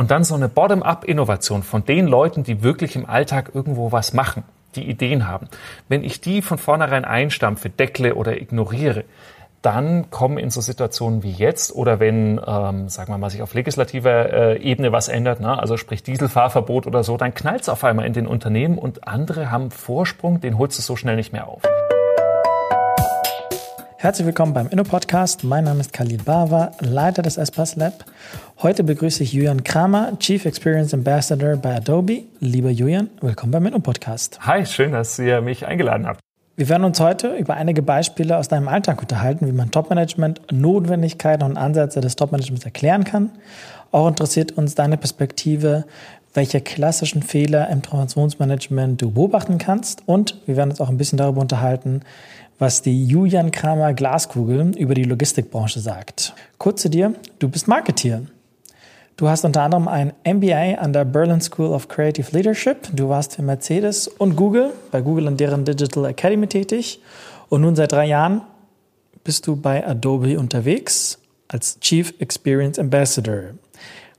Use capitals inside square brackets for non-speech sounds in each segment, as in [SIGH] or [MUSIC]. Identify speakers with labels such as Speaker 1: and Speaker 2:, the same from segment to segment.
Speaker 1: Und dann so eine Bottom-up-Innovation von den Leuten, die wirklich im Alltag irgendwo was machen, die Ideen haben. Wenn ich die von vornherein einstampfe, deckle oder ignoriere, dann kommen in so Situationen wie jetzt oder wenn, ähm, sagen wir mal, sich auf legislativer äh, Ebene was ändert, ne? also sprich Dieselfahrverbot oder so, dann knallt es auf einmal in den Unternehmen und andere haben Vorsprung, den holst du so schnell nicht mehr auf.
Speaker 2: Herzlich willkommen beim Inno-Podcast. Mein Name ist Khalid Bava, Leiter des Espas Lab. Heute begrüße ich Julian Kramer, Chief Experience Ambassador bei Adobe. Lieber Julian, willkommen beim Inno-Podcast.
Speaker 1: Hi, schön, dass ihr mich eingeladen habt.
Speaker 2: Wir werden uns heute über einige Beispiele aus deinem Alltag unterhalten, wie man Top-Management, Notwendigkeiten und Ansätze des Top-Managements erklären kann. Auch interessiert uns deine Perspektive, welche klassischen Fehler im Transformationsmanagement du beobachten kannst. Und wir werden uns auch ein bisschen darüber unterhalten, was die Julian Kramer Glaskugel über die Logistikbranche sagt. Kurz zu dir, du bist Marketeer. Du hast unter anderem ein MBA an der Berlin School of Creative Leadership. Du warst für Mercedes und Google, bei Google und deren Digital Academy tätig. Und nun seit drei Jahren bist du bei Adobe unterwegs als Chief Experience Ambassador.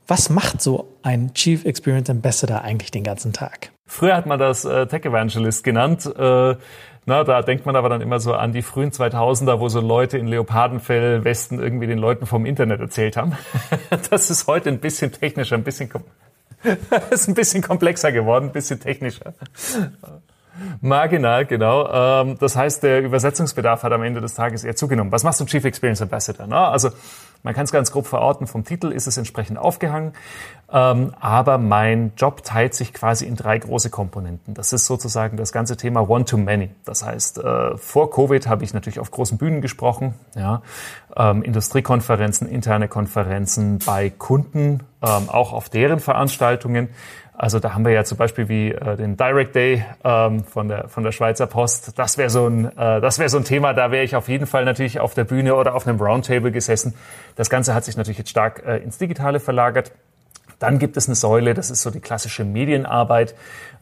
Speaker 2: Was macht so ein Chief Experience Ambassador eigentlich den ganzen Tag?
Speaker 1: Früher hat man das äh, Tech Evangelist genannt. Äh, na, da denkt man aber dann immer so an die frühen 2000er, wo so Leute in Leopardenfell Westen irgendwie den Leuten vom Internet erzählt haben. [LAUGHS] Das ist heute ein bisschen technischer, ein bisschen, [LAUGHS] ist ein bisschen komplexer geworden, ein bisschen technischer. Marginal, genau. Ähm, das heißt, der Übersetzungsbedarf hat am Ende des Tages eher zugenommen. Was machst du Chief Experience Ambassador? Also man kann es ganz grob verorten, vom Titel ist es entsprechend aufgehangen, ähm, aber mein Job teilt sich quasi in drei große Komponenten. Das ist sozusagen das ganze Thema One-to-Many. Das heißt, äh, vor Covid habe ich natürlich auf großen Bühnen gesprochen, ja, ähm, Industriekonferenzen, interne Konferenzen bei Kunden, ähm, auch auf deren Veranstaltungen. Also da haben wir ja zum Beispiel wie äh, den Direct Day ähm, von der von der Schweizer Post. Das wäre so ein äh, das wäre so ein Thema. Da wäre ich auf jeden Fall natürlich auf der Bühne oder auf einem Roundtable gesessen. Das Ganze hat sich natürlich jetzt stark äh, ins Digitale verlagert. Dann gibt es eine Säule, das ist so die klassische Medienarbeit,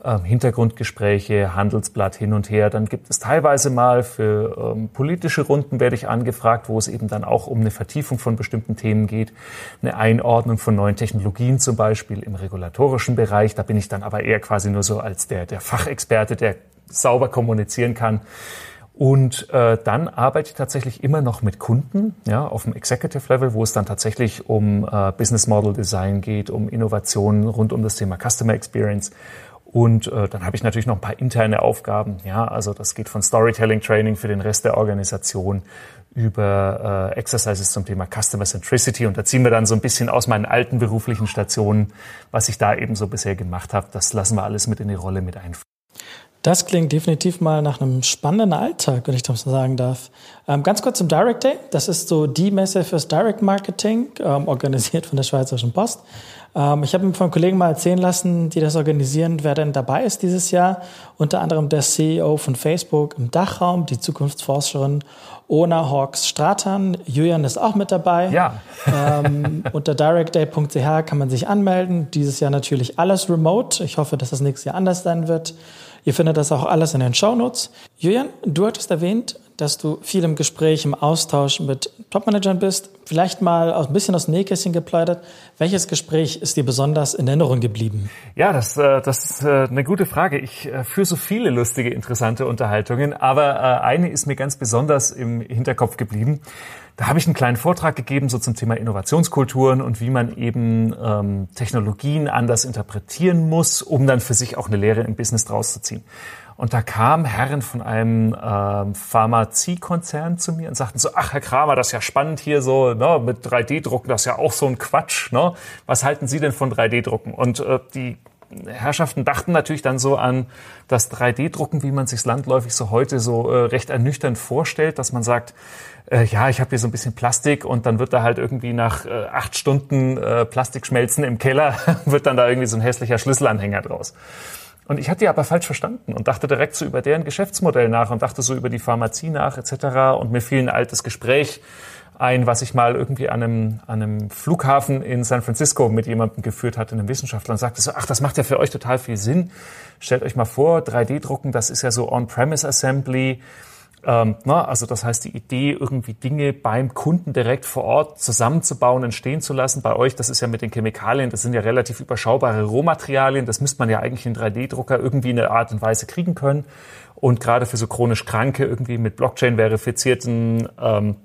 Speaker 1: äh, Hintergrundgespräche, Handelsblatt hin und her. Dann gibt es teilweise mal für ähm, politische Runden werde ich angefragt, wo es eben dann auch um eine Vertiefung von bestimmten Themen geht, eine Einordnung von neuen Technologien zum Beispiel im regulatorischen Bereich. Da bin ich dann aber eher quasi nur so als der, der Fachexperte, der sauber kommunizieren kann. Und äh, dann arbeite ich tatsächlich immer noch mit Kunden, ja, auf dem Executive Level, wo es dann tatsächlich um äh, Business Model Design geht, um Innovationen rund um das Thema Customer Experience. Und äh, dann habe ich natürlich noch ein paar interne Aufgaben. Ja, also das geht von Storytelling Training für den Rest der Organisation über äh, Exercises zum Thema Customer Centricity. Und da ziehen wir dann so ein bisschen aus meinen alten beruflichen Stationen, was ich da eben so bisher gemacht habe. Das lassen wir alles mit in die Rolle mit einfließen.
Speaker 2: Das klingt definitiv mal nach einem spannenden Alltag, wenn ich das so sagen darf. Ähm, ganz kurz zum Direct Day. Das ist so die Messe fürs Direct Marketing, ähm, organisiert von der Schweizerischen Post. Ähm, ich habe mir von Kollegen mal erzählen lassen, die das organisieren, wer denn dabei ist dieses Jahr. Unter anderem der CEO von Facebook im Dachraum, die Zukunftsforscherin Ona Hawks Stratan. Julian ist auch mit dabei.
Speaker 1: Ja.
Speaker 2: ähm, [LAUGHS] unter directday.ch kann man sich anmelden. Dieses Jahr natürlich alles remote. Ich hoffe, dass das nächstes Jahr anders sein wird. Ihr findet das auch alles in den Shownotes. Julian, du hattest erwähnt, dass du viel im Gespräch, im Austausch mit Topmanagern bist. Vielleicht mal ein bisschen aus dem Nähkästchen geplaudert. Welches Gespräch ist dir besonders in Erinnerung geblieben?
Speaker 1: Ja, das, äh, das ist äh, eine gute Frage. Ich äh, führe so viele lustige, interessante Unterhaltungen, aber eine ist mir ganz besonders im Hinterkopf geblieben. Da habe ich einen kleinen Vortrag gegeben, so zum Thema Innovationskulturen und wie man eben ähm, Technologien anders interpretieren muss, um dann für sich auch eine Lehre im Business draus zu ziehen. Und da kamen Herren von einem ähm, Pharmaziekonzern zu mir und sagten so, ach Herr Kramer, das ist ja spannend hier so, ne, mit 3D-Drucken, das ist ja auch so ein Quatsch. Ne? Was halten Sie denn von 3D-Drucken? Und äh, die Herrschaften dachten natürlich dann so an das 3D-Drucken, wie man sich landläufig so heute so äh, recht ernüchternd vorstellt, dass man sagt, äh, ja, ich habe hier so ein bisschen Plastik und dann wird da halt irgendwie nach äh, acht Stunden äh, Plastikschmelzen im Keller, [LAUGHS] wird dann da irgendwie so ein hässlicher Schlüsselanhänger draus. Und ich hatte die aber falsch verstanden und dachte direkt so über deren Geschäftsmodell nach und dachte so über die Pharmazie nach etc. Und mir fiel ein altes Gespräch ein, was ich mal irgendwie an einem, an einem Flughafen in San Francisco mit jemandem geführt hatte, einem Wissenschaftler, und sagte so, ach, das macht ja für euch total viel Sinn. Stellt euch mal vor, 3D-Drucken, das ist ja so On-Premise Assembly. Ähm, na, also das heißt, die Idee, irgendwie Dinge beim Kunden direkt vor Ort zusammenzubauen, entstehen zu lassen. Bei euch, das ist ja mit den Chemikalien, das sind ja relativ überschaubare Rohmaterialien. Das müsste man ja eigentlich in 3D-Drucker irgendwie in einer Art und Weise kriegen können. Und gerade für so chronisch Kranke irgendwie mit Blockchain verifizierten ähm,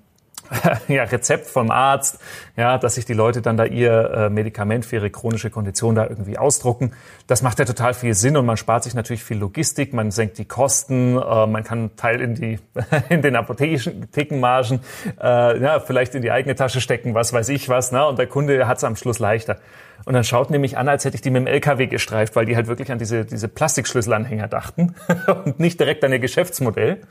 Speaker 1: [LAUGHS] ja, Rezept vom Arzt, ja, dass sich die Leute dann da ihr äh, Medikament für ihre chronische Kondition da irgendwie ausdrucken. Das macht ja total viel Sinn und man spart sich natürlich viel Logistik, man senkt die Kosten, äh, man kann Teil in die [LAUGHS] in den Apothekenmargen, äh, ja, vielleicht in die eigene Tasche stecken, was weiß ich was, ne? Und der Kunde hat es am Schluss leichter. Und dann schaut nämlich an, als hätte ich die mit dem LKW gestreift, weil die halt wirklich an diese, diese Plastikschlüsselanhänger dachten [LAUGHS] und nicht direkt an ihr Geschäftsmodell.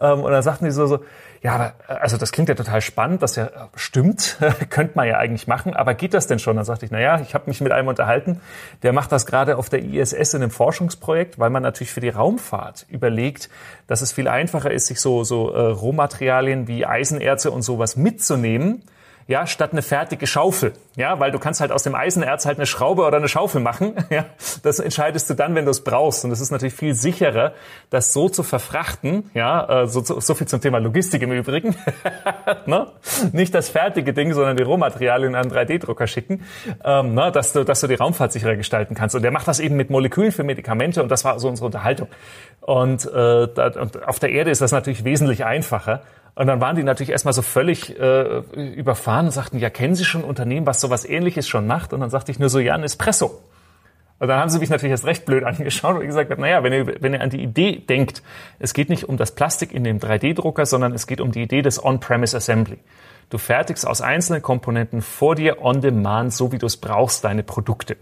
Speaker 1: Ähm, und dann sagten die so, so ja, aber also das klingt ja total spannend, das ja stimmt, [LAUGHS] könnte man ja eigentlich machen, aber geht das denn schon? Dann sagte ich, na ja, ich habe mich mit einem unterhalten, der macht das gerade auf der ISS in einem Forschungsprojekt, weil man natürlich für die Raumfahrt überlegt, dass es viel einfacher ist, sich so, so äh, Rohmaterialien wie Eisenerze und sowas mitzunehmen, ja, statt eine fertige Schaufel, ja, weil du kannst halt aus dem Eisenerz halt eine Schraube oder eine Schaufel machen, [LAUGHS] ja, das entscheidest du dann, wenn du es brauchst. Und es ist natürlich viel sicherer, das so zu verfrachten, ja, äh, so, so viel zum Thema Logistik im Übrigen, [LAUGHS] ne? nicht das fertige Ding, sondern die Rohmaterialien an einen 3D-Drucker schicken, ähm, ne? dass du, dass du die Raumfahrt sicherer gestalten kannst. Und der macht das eben mit Molekülen für Medikamente. Und das war so unsere Unterhaltung. Und, äh, da, und auf der Erde ist das natürlich wesentlich einfacher und dann waren die natürlich erstmal so völlig äh, überfahren und sagten, ja, kennen Sie schon ein Unternehmen, was sowas ähnliches schon macht? Und dann sagte ich nur so, ja, ein Espresso. Und dann haben sie mich natürlich erst recht blöd [LAUGHS] angeschaut und gesagt, naja, wenn ihr, wenn ihr an die Idee denkt, es geht nicht um das Plastik in dem 3D-Drucker, sondern es geht um die Idee des On-Premise Assembly. Du fertigst aus einzelnen Komponenten vor dir on demand, so wie du es brauchst, deine Produkte.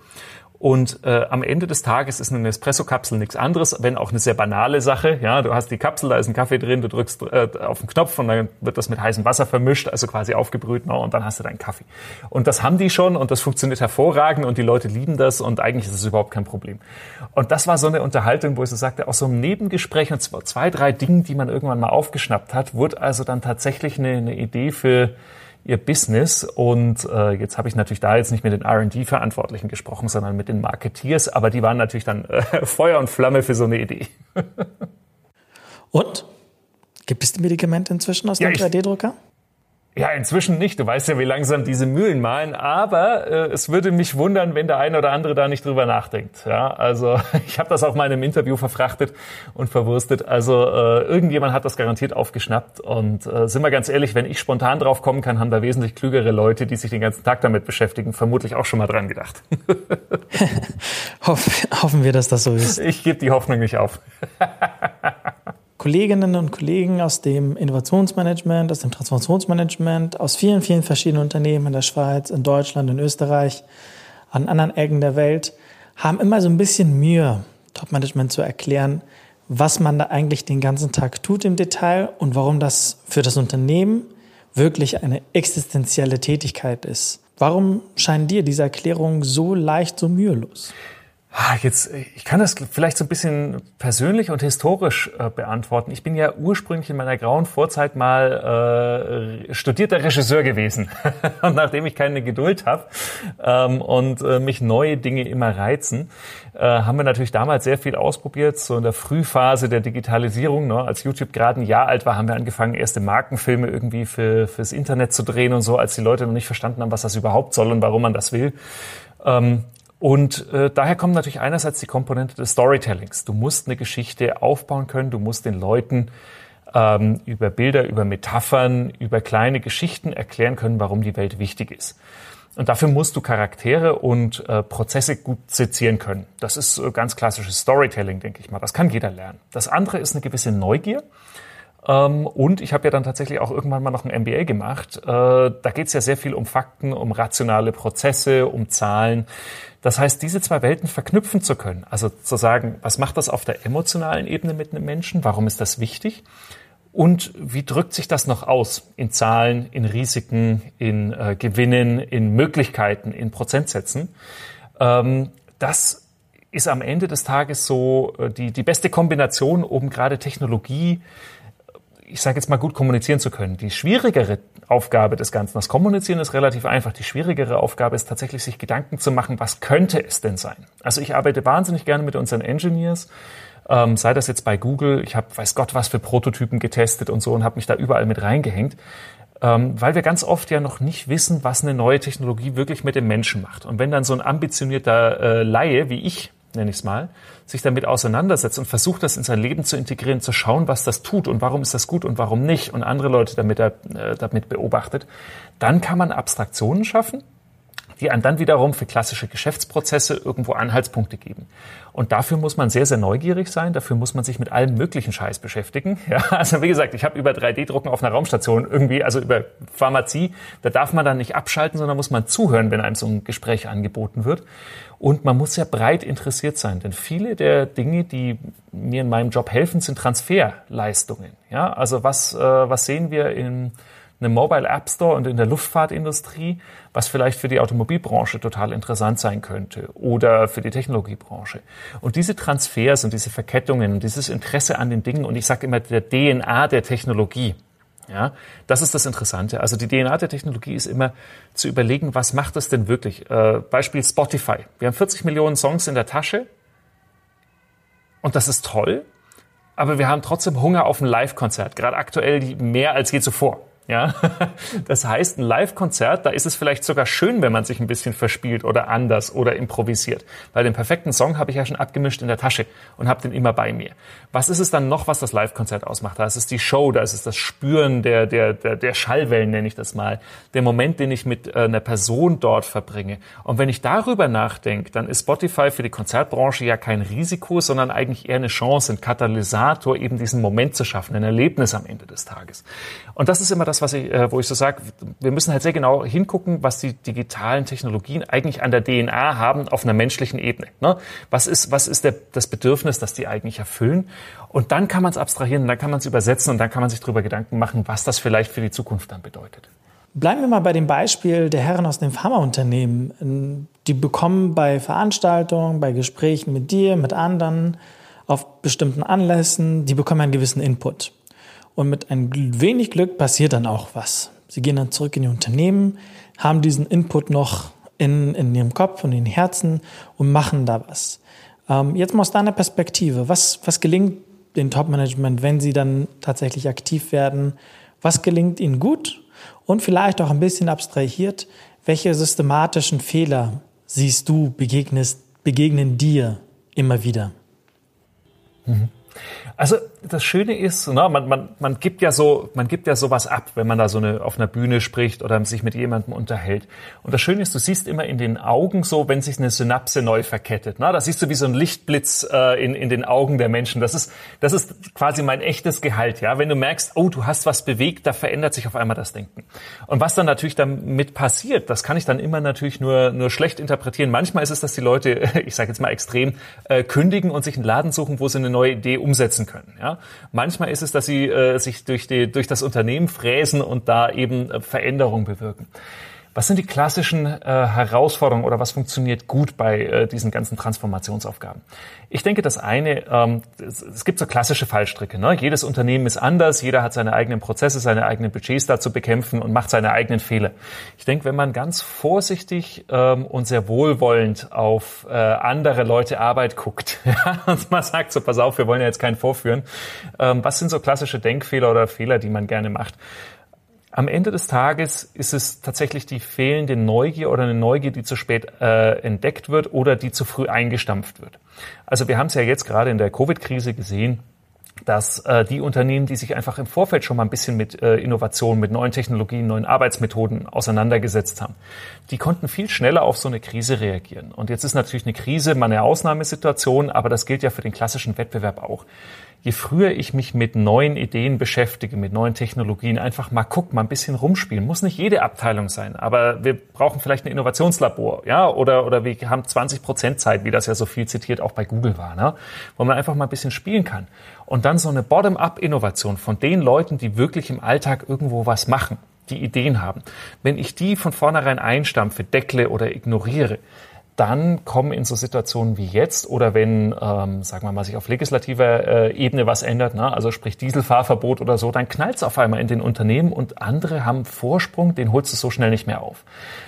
Speaker 1: Und äh, am Ende des Tages ist eine Nespresso-Kapsel nichts anderes, wenn auch eine sehr banale Sache. Ja, du hast die Kapsel, da ist ein Kaffee drin, du drückst äh, auf den Knopf und dann wird das mit heißem Wasser vermischt, also quasi aufgebrüht, no, und dann hast du deinen Kaffee. Und das haben die schon und das funktioniert hervorragend und die Leute lieben das und eigentlich ist es überhaupt kein Problem. Und das war so eine Unterhaltung, wo ich so sagte, aus so einem Nebengespräch und zwei, drei Dingen, die man irgendwann mal aufgeschnappt hat, wurde also dann tatsächlich eine, eine Idee für ihr Business. Und äh, jetzt habe ich natürlich da jetzt nicht mit den RD-Verantwortlichen gesprochen, sondern mit den Marketeers, aber die waren natürlich dann äh, [LAUGHS] Feuer und Flamme für so eine Idee.
Speaker 2: und? Gibt es die Medikamente inzwischen aus ja, dem 3D-Drucker?
Speaker 1: Ja, inzwischen nicht. Du weißt ja, wie langsam diese Mühlen malen. Aber äh, es würde mich wundern, wenn der eine oder andere da nicht drüber nachdenkt. Ja, also [LAUGHS] ich habe das auch mal in einem Interview verfrachtet und verwurstet. Also äh, irgendjemand hat das garantiert aufgeschnappt. Und äh, sind wir ganz ehrlich, wenn ich spontan drauf kommen kann, haben da wesentlich klügere Leute, die sich den ganzen Tag damit beschäftigen, vermutlich auch schon mal dran gedacht. [LAUGHS]
Speaker 2: Hoff, hoffen wir, dass das so ist.
Speaker 1: Ich gebe die Hoffnung nicht auf. [LAUGHS]
Speaker 2: Kolleginnen und Kollegen aus dem Innovationsmanagement, aus dem Transformationsmanagement, aus vielen, vielen verschiedenen Unternehmen in der Schweiz, in Deutschland, in Österreich, an anderen Ecken der Welt, haben immer so ein bisschen Mühe, Top-Management zu erklären, was man da eigentlich den ganzen Tag tut im Detail und warum das für das Unternehmen wirklich eine existenzielle Tätigkeit ist. Warum scheinen dir diese Erklärungen so leicht, so mühelos?
Speaker 1: Ah, jetzt, ich kann das vielleicht so ein bisschen persönlich und historisch äh, beantworten. Ich bin ja ursprünglich in meiner grauen Vorzeit mal äh, studierter Regisseur gewesen. [LAUGHS] und nachdem ich keine Geduld habe ähm, und äh, mich neue Dinge immer reizen, äh, haben wir natürlich damals sehr viel ausprobiert. So in der Frühphase der Digitalisierung, ne, als YouTube gerade ein Jahr alt war, haben wir angefangen, erste Markenfilme irgendwie für, fürs Internet zu drehen und so, als die Leute noch nicht verstanden haben, was das überhaupt soll und warum man das will. Ähm, und äh, daher kommt natürlich einerseits die Komponente des Storytellings. Du musst eine Geschichte aufbauen können, du musst den Leuten ähm, über Bilder, über Metaphern, über kleine Geschichten erklären können, warum die Welt wichtig ist. Und dafür musst du Charaktere und äh, Prozesse gut sezieren können. Das ist äh, ganz klassisches Storytelling, denke ich mal. Das kann jeder lernen. Das andere ist eine gewisse Neugier. Ähm, und ich habe ja dann tatsächlich auch irgendwann mal noch ein MBA gemacht. Äh, da geht es ja sehr viel um Fakten, um rationale Prozesse, um Zahlen. Das heißt, diese zwei Welten verknüpfen zu können. Also zu sagen, was macht das auf der emotionalen Ebene mit einem Menschen? Warum ist das wichtig? Und wie drückt sich das noch aus? In Zahlen, in Risiken, in äh, Gewinnen, in Möglichkeiten, in Prozentsätzen. Ähm, das ist am Ende des Tages so äh, die, die beste Kombination, um gerade Technologie ich sage jetzt mal, gut kommunizieren zu können. Die schwierigere Aufgabe des Ganzen. Das Kommunizieren ist relativ einfach. Die schwierigere Aufgabe ist tatsächlich, sich Gedanken zu machen, was könnte es denn sein? Also ich arbeite wahnsinnig gerne mit unseren Engineers, ähm, sei das jetzt bei Google. Ich habe weiß Gott was für Prototypen getestet und so und habe mich da überall mit reingehängt ähm, weil wir ganz oft ja noch nicht wissen, was eine neue Technologie wirklich mit dem Menschen macht. Und wenn dann so ein ambitionierter äh, Laie wie ich nenne ich es mal, sich damit auseinandersetzt und versucht, das in sein Leben zu integrieren, zu schauen, was das tut und warum ist das gut und warum nicht und andere Leute damit, äh, damit beobachtet, dann kann man Abstraktionen schaffen die einen dann wiederum für klassische Geschäftsprozesse irgendwo Anhaltspunkte geben. Und dafür muss man sehr, sehr neugierig sein. Dafür muss man sich mit allem möglichen Scheiß beschäftigen. [LAUGHS] Ja, also wie gesagt, ich habe über 3D-Drucken auf einer Raumstation irgendwie, also über Pharmazie, da darf man dann nicht abschalten, sondern muss man zuhören, wenn einem so ein Gespräch angeboten wird. Und man muss ja breit interessiert sein, denn viele der Dinge, die mir in meinem Job helfen, sind Transferleistungen. Ja, also was, äh, was sehen wir in einem Mobile App Store und in der Luftfahrtindustrie, was vielleicht für die Automobilbranche total interessant sein könnte oder für die Technologiebranche. Und diese Transfers und diese Verkettungen und dieses Interesse an den Dingen und ich sage immer der DNA der Technologie, ja, das ist das Interessante. Also die DNA der Technologie ist immer zu überlegen, was macht das denn wirklich? Äh, Beispiel Spotify. Wir haben 40 Millionen Songs in der Tasche und das ist toll, aber wir haben trotzdem Hunger auf ein Live-Konzert, gerade aktuell mehr als je zuvor. Ja, [LAUGHS] das heißt, ein Live-Konzert, da ist es vielleicht sogar schön, wenn man sich ein bisschen verspielt oder anders oder improvisiert. Weil den perfekten Song habe ich ja schon abgemischt in der Tasche und habe den immer bei mir. Was ist es dann noch, was das Live-Konzert ausmacht? Da ist es die Show, da ist es das Spüren der, der, der, der Schallwellen, nenne ich das mal. Der Moment, den ich mit äh, einer Person dort verbringe. Und wenn ich darüber nachdenke, dann ist Spotify für die Konzertbranche ja kein Risiko, sondern eigentlich eher eine Chance, ein Katalysator, eben diesen Moment zu schaffen, ein Erlebnis am Ende des Tages. Und das ist immer das, das, was ich, äh, wo ich so sage, wir müssen halt sehr genau hingucken, was die digitalen Technologien eigentlich an der DNA haben auf einer menschlichen Ebene. Ne? Was ist, was ist der, das Bedürfnis, das die eigentlich erfüllen? Und dann kann man es abstrahieren, dann kann man es übersetzen und dann kann man sich darüber Gedanken machen, was das vielleicht für die Zukunft dann bedeutet.
Speaker 2: Bleiben wir mal bei dem Beispiel der Herren aus dem Pharmaunternehmen. Die bekommen bei Veranstaltungen, bei Gesprächen mit dir, mit anderen, auf bestimmten Anlässen, die bekommen einen gewissen Input. Und mit ein wenig Glück passiert dann auch was. Sie gehen dann zurück in ihr Unternehmen, haben diesen Input noch in, in ihrem Kopf und in ihren Herzen und machen da was. Ähm, jetzt mal aus deiner Perspektive, was, was gelingt dem Top-Management, wenn sie dann tatsächlich aktiv werden? Was gelingt ihnen gut? Und vielleicht auch ein bisschen abstrahiert, welche systematischen Fehler siehst du, begegnest, begegnen dir immer wieder?
Speaker 1: Mhm. Also das Schöne ist, na, man, man, man gibt ja so, man gibt ja sowas ab, wenn man da so eine, auf einer Bühne spricht oder sich mit jemandem unterhält. Und das Schöne ist, du siehst immer in den Augen so, wenn sich eine Synapse neu verkettet. Na, da siehst du wie so ein Lichtblitz äh, in, in den Augen der Menschen. Das ist, das ist quasi mein echtes Gehalt. Ja, wenn du merkst, oh, du hast was bewegt, da verändert sich auf einmal das Denken. Und was dann natürlich damit passiert, das kann ich dann immer natürlich nur, nur schlecht interpretieren. Manchmal ist es, dass die Leute, [LAUGHS] ich sage jetzt mal extrem, äh, kündigen und sich einen Laden suchen, wo sie eine neue Idee umsetzen können. Ja? Manchmal ist es, dass sie äh, sich durch, die, durch das Unternehmen fräsen und da eben äh, Veränderungen bewirken. Was sind die klassischen äh, Herausforderungen oder was funktioniert gut bei äh, diesen ganzen Transformationsaufgaben? Ich denke, das eine, ähm, es, es gibt so klassische Fallstricke. Ne? Jedes Unternehmen ist anders, jeder hat seine eigenen Prozesse, seine eigenen Budgets da zu bekämpfen und macht seine eigenen Fehler. Ich denke, wenn man ganz vorsichtig ähm, und sehr wohlwollend auf äh, andere Leute Arbeit guckt [LAUGHS] ja, und man sagt so, pass auf, wir wollen ja jetzt keinen vorführen, ähm, was sind so klassische Denkfehler oder Fehler, die man gerne macht? Am Ende des Tages ist es tatsächlich die fehlende Neugier oder eine Neugier, die zu spät äh, entdeckt wird oder die zu früh eingestampft wird. Also wir haben es ja jetzt gerade in der Covid-Krise gesehen, dass äh, die Unternehmen, die sich einfach im Vorfeld schon mal ein bisschen mit äh, Innovationen, mit neuen Technologien, neuen Arbeitsmethoden auseinandergesetzt haben, die konnten viel schneller auf so eine Krise reagieren. Und jetzt ist natürlich eine Krise mal eine Ausnahmesituation, aber das gilt ja für den klassischen Wettbewerb auch je früher ich mich mit neuen Ideen beschäftige, mit neuen Technologien, einfach mal guck, mal ein bisschen rumspielen. Muss nicht jede Abteilung sein, aber wir brauchen vielleicht ein Innovationslabor, ja, oder, oder wir haben 20 Prozent Zeit, wie das ja so viel zitiert auch bei Google war, ne? wo man einfach mal ein bisschen spielen kann. Und dann so eine Bottom-up-Innovation von den Leuten, die wirklich im Alltag irgendwo was machen, die Ideen haben. Wenn ich die von vornherein einstampfe, deckle oder ignoriere, dann kommen in so Situationen wie jetzt oder wenn, ähm, sagen wir mal, sich auf legislativer äh, Ebene was ändert, ne? also sprich Dieselfahrverbot oder so, dann knallt es auf einmal in den Unternehmen und andere haben Vorsprung, den holst du so schnell nicht mehr auf.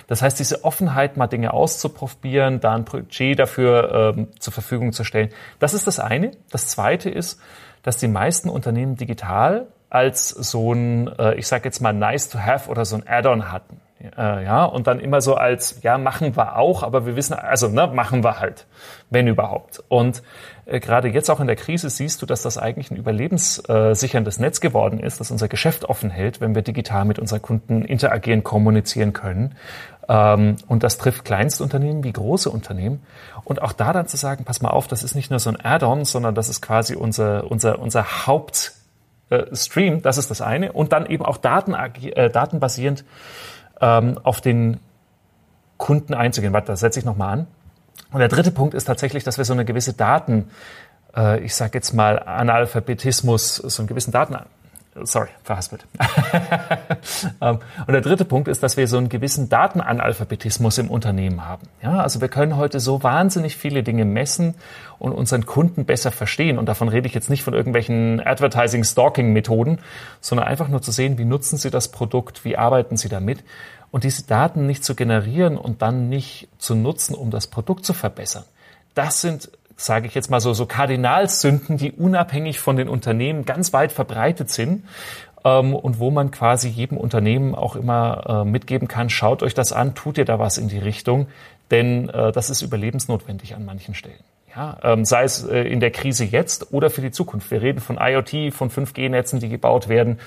Speaker 1: Das heißt, diese Offenheit, mal Dinge auszuprobieren, da ein Budget dafür ähm, zur Verfügung zu stellen, das ist das eine. Das zweite ist, dass die meisten Unternehmen digital als so ein, äh, ich sage jetzt mal, nice to have oder so ein Add-on hatten. Äh, ja, und dann immer so als, ja, machen wir auch, aber wir wissen, also, ne, machen wir halt, wenn überhaupt. Und äh, gerade jetzt auch in der Krise siehst du, dass das eigentlich ein überlebenssicherndes Netz geworden ist, das unser Geschäft offen hält, wenn wir digital mit unseren Kunden interagieren, kommunizieren können. Ähm, und das trifft Kleinstunternehmen wie große Unternehmen. Und auch da dann zu sagen, pass mal auf, das ist nicht nur so ein Add-on, sondern das ist quasi unser, unser, unser Hauptstream, das ist das eine. Und dann eben auch Daten, äh, datenbasierend ähm, auf den Kunden einzugehen. Warte, das setze ich nochmal an. Und der dritte Punkt ist tatsächlich, dass wir so eine gewisse Daten, äh, ich sage jetzt mal Analphabetismus, so einen gewissen Daten, sorry, verhaspelt. [LAUGHS] Ähm, und der dritte Punkt ist, dass wir so einen gewissen Datenanalphabetismus im Unternehmen haben. Ja, also wir können heute so wahnsinnig viele Dinge messen und unseren Kunden besser verstehen. Und davon rede ich jetzt nicht von irgendwelchen Advertising-Stalking-Methoden, sondern einfach nur zu sehen, wie nutzen Sie das Produkt, wie arbeiten Sie damit. Und diese Daten nicht zu generieren und dann nicht zu nutzen, um das Produkt zu verbessern. Das sind sage ich jetzt mal so, so Kardinalsünden, die unabhängig von den Unternehmen ganz weit verbreitet sind ähm, und wo man quasi jedem Unternehmen auch immer äh, mitgeben kann, schaut euch das an, tut ihr da was in die Richtung, denn äh, das ist überlebensnotwendig an manchen Stellen. Ja, ähm, sei es äh, in der Krise jetzt oder für die Zukunft. Wir reden von IoT, von 5G-Netzen, die gebaut werden.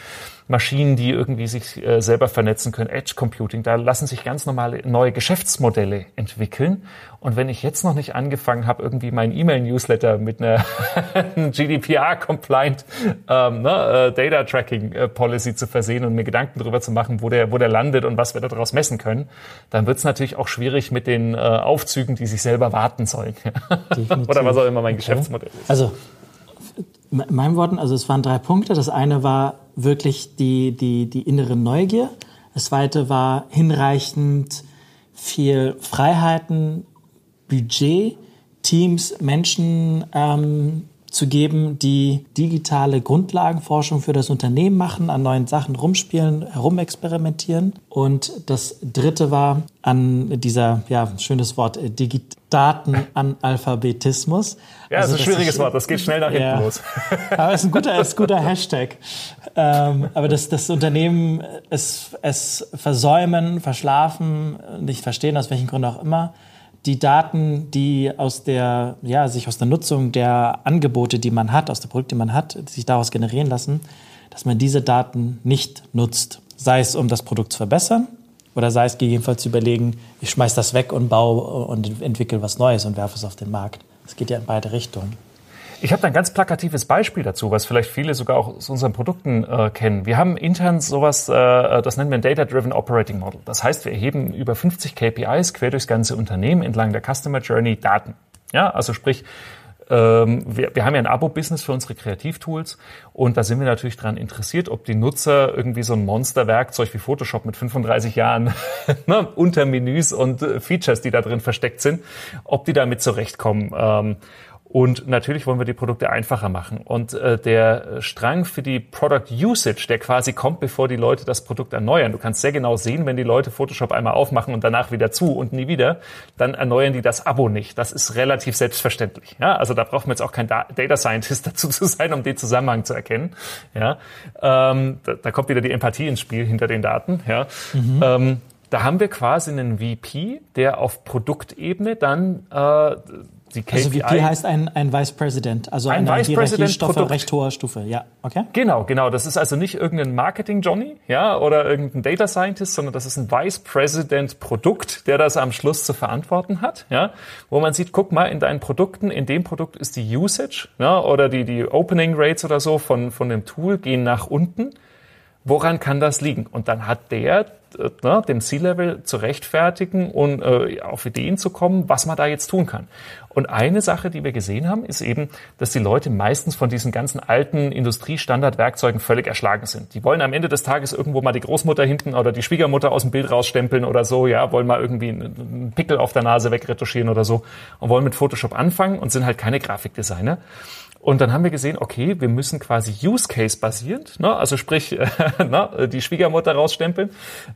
Speaker 1: Maschinen, die irgendwie sich äh, selber vernetzen können, Edge Computing, da lassen sich ganz normale neue Geschäftsmodelle entwickeln. Und wenn ich jetzt noch nicht angefangen habe, irgendwie mein E-Mail-Newsletter mit einer [LAUGHS] GDPR-compliant ähm, ne, äh, Data Tracking äh, Policy zu versehen und mir Gedanken darüber zu machen, wo der, wo der landet und was wir daraus messen können, dann wird es natürlich auch schwierig mit den äh, Aufzügen, die sich selber warten sollen. [LAUGHS] Oder was auch immer mein okay. Geschäftsmodell ist.
Speaker 2: Also in meinen Worten, also es waren drei Punkte. Das eine war wirklich die, die, die innere Neugier. Das zweite war hinreichend viel Freiheiten, Budget, Teams, Menschen ähm, zu geben, die digitale Grundlagenforschung für das Unternehmen machen, an neuen Sachen rumspielen, herumexperimentieren. Und das dritte war an dieser, ja, schönes Wort, äh, Datenanalphabetismus.
Speaker 1: Ja, also, das ist ein schwieriges ich, Wort, das geht schnell nach hinten ja, los. [LAUGHS]
Speaker 2: Aber es ist ein guter, ist ein guter Hashtag. Ähm, aber das, das Unternehmen es, es versäumen, verschlafen, nicht verstehen, aus welchen Gründen auch immer, die Daten, die aus der, ja, sich aus der Nutzung der Angebote, die man hat, aus der Produkte, die man hat, sich daraus generieren lassen, dass man diese Daten nicht nutzt. Sei es, um das Produkt zu verbessern oder sei es gegebenenfalls zu überlegen, ich schmeiß das weg und baue und entwickle was Neues und werfe es auf den Markt. Es geht ja in beide Richtungen.
Speaker 1: Ich habe ein ganz plakatives Beispiel dazu, was vielleicht viele sogar auch aus unseren Produkten äh, kennen. Wir haben intern sowas, äh, das nennen wir ein Data-Driven Operating Model. Das heißt, wir erheben über 50 KPIs quer durchs ganze Unternehmen entlang der Customer Journey Daten. Ja, also sprich, ähm, wir, wir haben ja ein Abo-Business für unsere Kreativtools und da sind wir natürlich daran interessiert, ob die Nutzer irgendwie so ein Monsterwerkzeug wie Photoshop mit 35 Jahren [LAUGHS] ne, unter Menüs und äh, Features, die da drin versteckt sind, ob die damit zurechtkommen. Und natürlich wollen wir die Produkte einfacher machen. Und äh, der Strang für die Product Usage, der quasi kommt, bevor die Leute das Produkt erneuern. Du kannst sehr genau sehen, wenn die Leute Photoshop einmal aufmachen und danach wieder zu und nie wieder, dann erneuern die das Abo nicht. Das ist relativ selbstverständlich. Ja, also da braucht man jetzt auch kein Data Scientist [LAUGHS] dazu zu sein, um den Zusammenhang zu erkennen. Ja, ähm, da, da kommt wieder die Empathie ins Spiel hinter den Daten. Ja. Mhm. Ähm, da haben wir quasi einen VP, der auf Produktebene dann äh,
Speaker 2: die KPI. Also VP heißt ein, ein Vice President, also ein eine Vice Hierarchiestufe recht hoher Stufe, ja, okay?
Speaker 1: Genau, genau. Das ist also nicht irgendein Marketing-Johnny, ja, oder irgendein Data Scientist, sondern das ist ein Vice President Produkt, der das am Schluss zu verantworten hat, ja, wo man sieht, guck mal, in deinen Produkten, in dem Produkt ist die Usage, ja, oder die, die Opening Rates oder so von, von dem Tool gehen nach unten. Woran kann das liegen? Und dann hat der ne, dem C-Level zu rechtfertigen und äh, auf Ideen zu kommen, was man da jetzt tun kann. Und eine Sache, die wir gesehen haben, ist eben, dass die Leute meistens von diesen ganzen alten Industriestandardwerkzeugen völlig erschlagen sind. Die wollen am Ende des Tages irgendwo mal die Großmutter hinten oder die Schwiegermutter aus dem Bild rausstempeln oder so, ja, wollen mal irgendwie einen Pickel auf der Nase wegretuschieren oder so und wollen mit Photoshop anfangen und sind halt keine Grafikdesigner. Und dann haben wir gesehen, okay, wir müssen quasi Use Case basierend, ne, also sprich, äh, [LAUGHS] ne, die Schwiegermutter rausstempeln.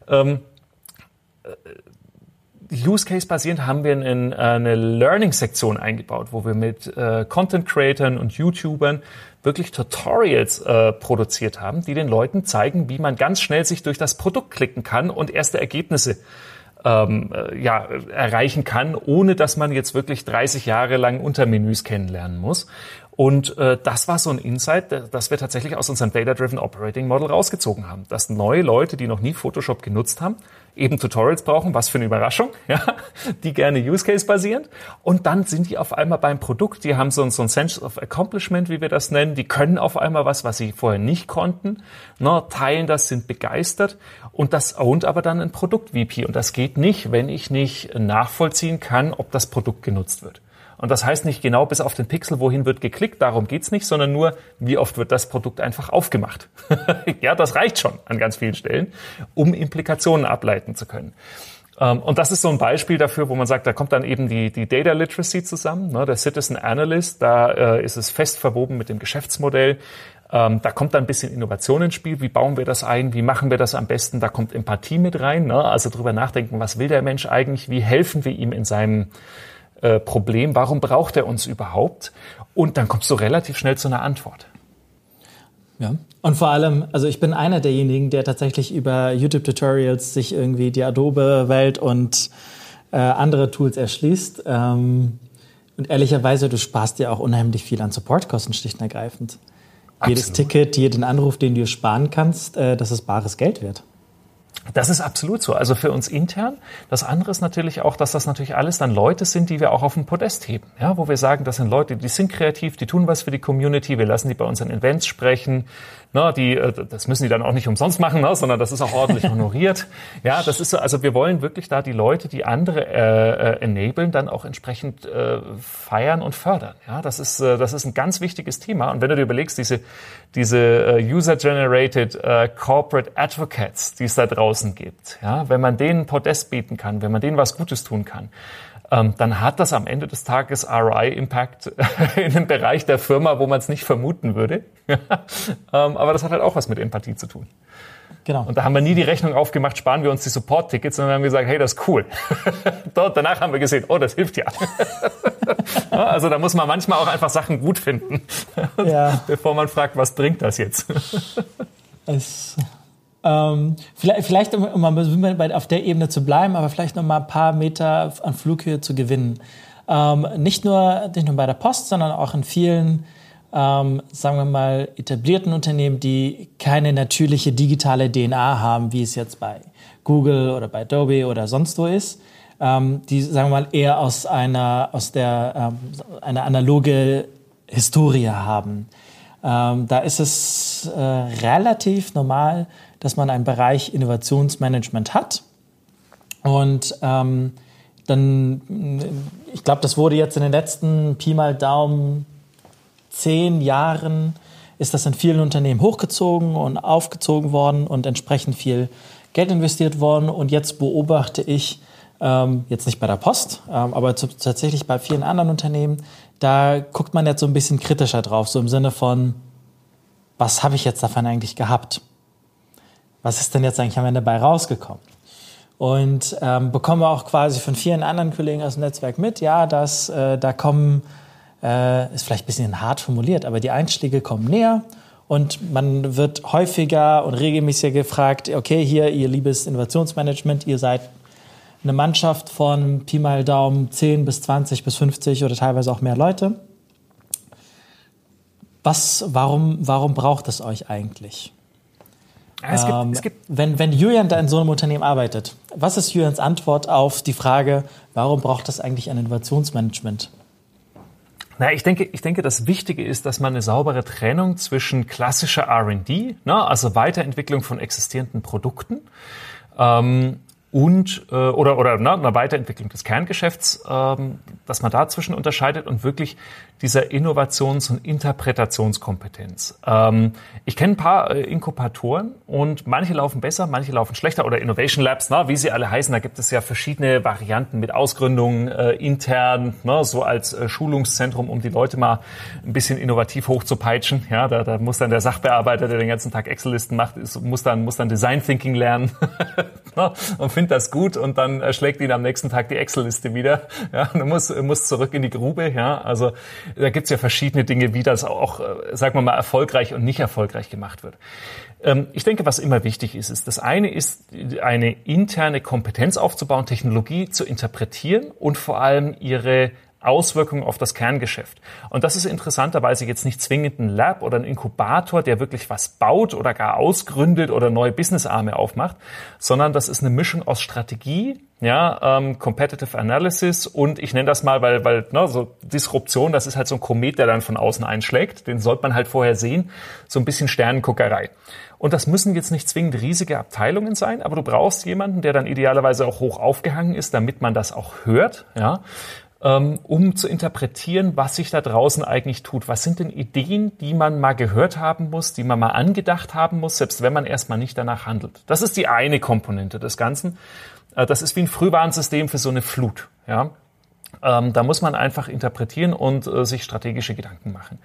Speaker 1: Ähm, Use Case basierend haben wir in, äh, eine Learning-Sektion eingebaut, wo wir mit äh, Content-Creatern und YouTubern wirklich Tutorials äh, produziert haben, die den Leuten zeigen, wie man ganz schnell sich durch das Produkt klicken kann und erste Ergebnisse ähm, äh, ja, erreichen kann, ohne dass man jetzt wirklich 30 Jahre lang Untermenüs kennenlernen muss. Und äh, das war so ein Insight, das wir tatsächlich aus unserem Data-Driven Operating Model rausgezogen haben. Dass neue Leute, die noch nie Photoshop genutzt haben, eben Tutorials brauchen, was für eine Überraschung, [LAUGHS] ja, die gerne Use Case basierend. Und dann sind die auf einmal beim Produkt, die haben so, so ein Sense of Accomplishment, wie wir das nennen, die können auf einmal was, was sie vorher nicht konnten, ne, teilen das, sind begeistert und das ownt aber dann ein Produkt-VP. Und das geht nicht, wenn ich nicht nachvollziehen kann, ob das Produkt genutzt wird. Und das heißt nicht genau bis auf den Pixel, wohin wird geklickt, darum geht's nicht, sondern nur, wie oft wird das Produkt einfach aufgemacht. [LAUGHS] ja, das reicht schon an ganz vielen Stellen, um Implikationen ableiten zu können. Ähm, und das ist so ein Beispiel dafür, wo man sagt, da kommt dann eben die, die Data Literacy zusammen, ne, der Citizen Analyst, da äh, ist es fest verwoben mit dem Geschäftsmodell. Ähm, da kommt dann ein bisschen Innovation ins Spiel. Wie bauen wir das ein? Wie machen wir das am besten? Da kommt Empathie mit rein. Ne? Also drüber nachdenken, was will der Mensch eigentlich? Wie helfen wir ihm in seinem äh, Problem, warum braucht er uns überhaupt? Und dann kommst du relativ schnell zu einer Antwort.
Speaker 2: Ja. Und vor allem, also ich bin einer derjenigen, der tatsächlich über YouTube-Tutorials sich irgendwie die Adobe-Welt und äh, andere Tools erschließt. Ähm, und ehrlicherweise, du sparst dir auch unheimlich viel an Supportkosten, schlicht und ergreifend. Absolut. Jedes Ticket, jeden Anruf, den du sparen kannst, äh, das ist bares Geld wert.
Speaker 1: Das ist absolut so. Also für uns intern. Das andere ist natürlich auch, dass das natürlich alles dann Leute sind, die wir auch auf dem Podest heben. Ja, wo wir sagen, das sind Leute, die sind kreativ, die tun was für die Community. Wir lassen die bei unseren Events sprechen. Na, die, äh, das müssen die dann auch nicht umsonst machen, ne, sondern das ist auch ordentlich [LAUGHS] honoriert. Ja, das ist so. Also wir wollen wirklich da die Leute, die andere äh, äh, enablen, dann auch entsprechend äh, feiern und fördern. Ja, das ist, äh, das ist ein ganz wichtiges Thema. Und wenn du dir überlegst, diese, diese äh, User-generated äh, Corporate Advocates, die es da draußen gibt, ja, wenn man denen Podest bieten kann, wenn man denen was Gutes tun kann, dann hat das am Ende des Tages ROI-Impact [LAUGHS] in einem Bereich der Firma, wo man es nicht vermuten würde. [LAUGHS] ähm, aber das hat halt auch was mit Empathie zu tun. Genau. Und da haben wir nie die Rechnung aufgemacht, sparen wir uns die Support-Tickets, sondern haben gesagt, hey, das ist cool. [LAUGHS] Dort, danach haben wir gesehen, oh, das hilft ja. also da muss man manchmal auch einfach Sachen gut finden, ja. bevor man fragt, was bringt das jetzt?
Speaker 2: es ähm, vielleicht, vielleicht, um, um auf der Ebene zu bleiben, aber vielleicht noch mal ein paar Meter an Flughöhe zu gewinnen. Ähm, nicht, nur, nicht nur bei der Post, sondern auch in vielen, ähm, sagen wir mal, etablierten Unternehmen, die keine natürliche digitale DNA haben, wie es jetzt bei Google oder bei Adobe oder sonst wo ist. Ähm, die, sagen wir mal, eher aus einer, aus der, ähm, eine analoge Historie haben. Ähm, da ist es äh, relativ normal, dass man einen Bereich Innovationsmanagement hat. Und ähm, dann, ich glaube, das wurde jetzt in den letzten Pi mal Daumen zehn Jahren, ist das in vielen Unternehmen hochgezogen und aufgezogen worden und entsprechend viel Geld investiert worden. Und jetzt beobachte ich, ähm, jetzt nicht bei der Post, ähm, aber zu, tatsächlich bei vielen anderen Unternehmen, da guckt man jetzt so ein bisschen kritischer drauf, so im Sinne von, was habe ich jetzt davon eigentlich gehabt? Was ist denn jetzt eigentlich am Ende dabei rausgekommen? Und ähm, bekommen wir auch quasi von vielen anderen Kollegen aus dem Netzwerk mit, ja, dass äh, da kommen, äh, ist vielleicht ein bisschen hart formuliert, aber die Einschläge kommen näher und man wird häufiger und regelmäßiger gefragt, okay, hier, ihr liebes Innovationsmanagement, ihr seid eine Mannschaft von Pi mal Daumen 10 bis 20 bis 50 oder teilweise auch mehr Leute. Was, warum, warum braucht es euch eigentlich? Es gibt, ähm, es gibt wenn, wenn Julian da in so einem Unternehmen arbeitet, was ist Julians Antwort auf die Frage, warum braucht das eigentlich ein Innovationsmanagement?
Speaker 1: Na, ich denke, ich denke, das Wichtige ist, dass man eine saubere Trennung zwischen klassischer R&D, ne, also Weiterentwicklung von existierenden Produkten, Ähm, und äh, oder oder ne, eine Weiterentwicklung des Kerngeschäfts, ähm, dass man dazwischen unterscheidet und wirklich dieser Innovations- und Interpretationskompetenz. Ähm, ich kenne ein paar äh, Inkubatoren und manche laufen besser, manche laufen schlechter oder Innovation Labs, ne, wie sie alle heißen. Da gibt es ja verschiedene Varianten mit Ausgründungen äh, intern, ne, so als äh, Schulungszentrum, um die Leute mal ein bisschen innovativ hochzupeitschen. Ja, da, da muss dann der Sachbearbeiter, der den ganzen Tag Excel-Listen macht, ist, muss dann muss dann Design Thinking lernen [LAUGHS] ne, und findet das gut und dann schlägt ihn am nächsten Tag die Excel-Liste wieder. Ja, und muss muss zurück in die Grube. Ja, also da gibt's ja verschiedene Dinge, wie das auch, äh, sagen wir mal, erfolgreich und nicht erfolgreich gemacht wird. Ähm, ich denke, was immer wichtig ist, ist, das eine ist, eine interne Kompetenz aufzubauen, Technologie zu interpretieren und vor allem ihre Auswirkungen auf das Kerngeschäft. Und das ist interessanterweise jetzt nicht zwingend ein Lab oder ein Inkubator, der wirklich was baut oder gar ausgründet oder neue Businessarme aufmacht, sondern das ist eine Mischung aus Strategie, ja, ähm, Competitive Analysis und ich nenne das mal, weil, weil ne, so Disruption, das ist halt so ein Komet, der dann von außen einschlägt, den sollte man halt vorher sehen, so ein bisschen Sternenguckerei. Und das müssen jetzt nicht zwingend riesige Abteilungen sein, aber du brauchst jemanden, der dann idealerweise auch hoch aufgehangen ist, damit man das auch hört, ja, um zu interpretieren, was sich da draußen eigentlich tut. Was sind denn Ideen, die man mal gehört haben muss, die man mal angedacht haben muss, selbst wenn man erstmal nicht danach handelt. Das ist die eine Komponente des Ganzen. Äh, das ist wie ein Frühwarnsystem für so eine Flut. Ja? Ähm, da muss man einfach interpretieren und äh, sich strategische Gedanken machen.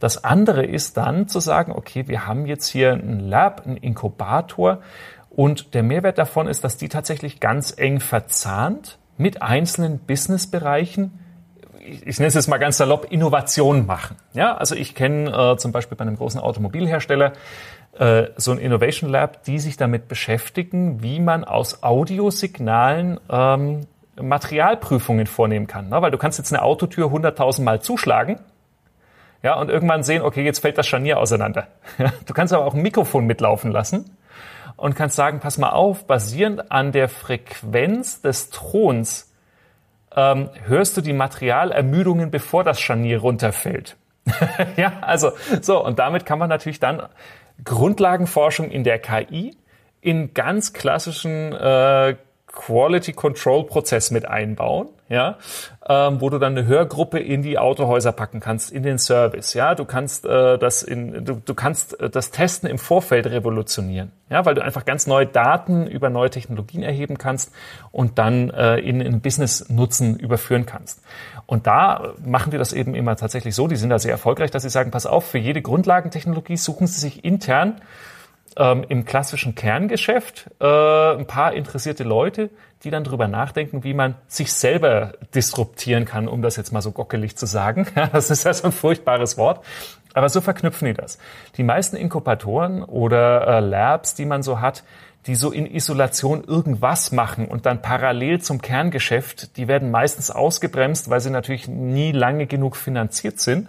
Speaker 1: Das andere ist dann zu sagen, okay, wir haben jetzt hier ein Lab, ein Inkubator und der Mehrwert davon ist, dass die tatsächlich ganz eng verzahnt mit einzelnen Businessbereichen ich nenne es jetzt mal ganz salopp, Innovation machen. Ja, also ich kenne äh, zum Beispiel bei einem großen Automobilhersteller äh, so ein Innovation Lab, die sich damit beschäftigen, wie man aus Audiosignalen ähm, Materialprüfungen vornehmen kann. Ne? Weil du kannst jetzt eine Autotür 100.000 Mal zuschlagen ja, und irgendwann sehen, okay, jetzt fällt das Scharnier auseinander. [LAUGHS] du kannst aber auch ein Mikrofon mitlaufen lassen und kannst sagen, pass mal auf, basierend an der Frequenz des Throns ähm, hörst du die Materialermüdungen, bevor das Scharnier runterfällt. [LAUGHS] ja, also so, und damit kann man natürlich dann Grundlagenforschung in der KI in ganz klassischen äh, Quality Control Prozess mit einbauen, ja, ähm, wo du dann eine Hörgruppe in die Autohäuser packen kannst, in den Service, ja, du kannst äh, das in, du, du kannst äh, das Testen im Vorfeld revolutionieren, ja, weil du einfach ganz neue Daten über neue Technologien erheben kannst und dann äh, in, in Business Nutzen überführen kannst. Und da machen die das eben immer tatsächlich so, die sind da sehr erfolgreich, dass sie sagen, pass auf, für jede Grundlagentechnologie suchen sie sich intern ähm, im klassischen Kerngeschäft äh, ein paar interessierte Leute, die dann drüber nachdenken, wie man sich selber disruptieren kann, um das jetzt mal so gockelig zu sagen. [LAUGHS] das ist ja so ein furchtbares Wort. Aber so verknüpfen die das. Die meisten Inkubatoren oder äh, Labs, die man so hat, die so in Isolation irgendwas machen und dann parallel zum Kerngeschäft, die werden meistens ausgebremst, weil sie natürlich nie lange genug finanziert sind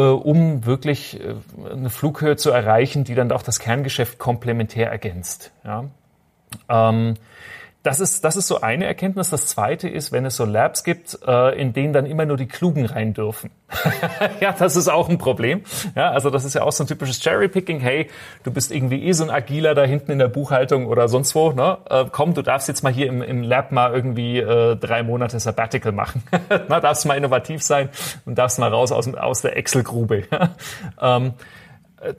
Speaker 1: um wirklich äh, eine Flughöhe zu erreichen, die dann auch das Kerngeschäft komplementär ergänzt. Ja. Ähm, das ist, das ist so eine Erkenntnis. Das zweite ist, wenn es so Labs gibt, äh, in denen dann immer nur die Klugen rein dürfen. [LAUGHS] ja, das ist auch ein Problem. Ja, also das ist ja auch so ein typisches Cherry-Picking. Hey, du bist irgendwie eh so ein Agiler da hinten in der Buchhaltung oder sonst wo. Ne? Äh, komm, du darfst jetzt mal hier im, im Lab mal irgendwie äh, drei Monate Sabbatical machen. [LAUGHS] Na, darfst mal innovativ sein und darfst mal raus aus, aus der Excel-Grube. [LAUGHS] ähm,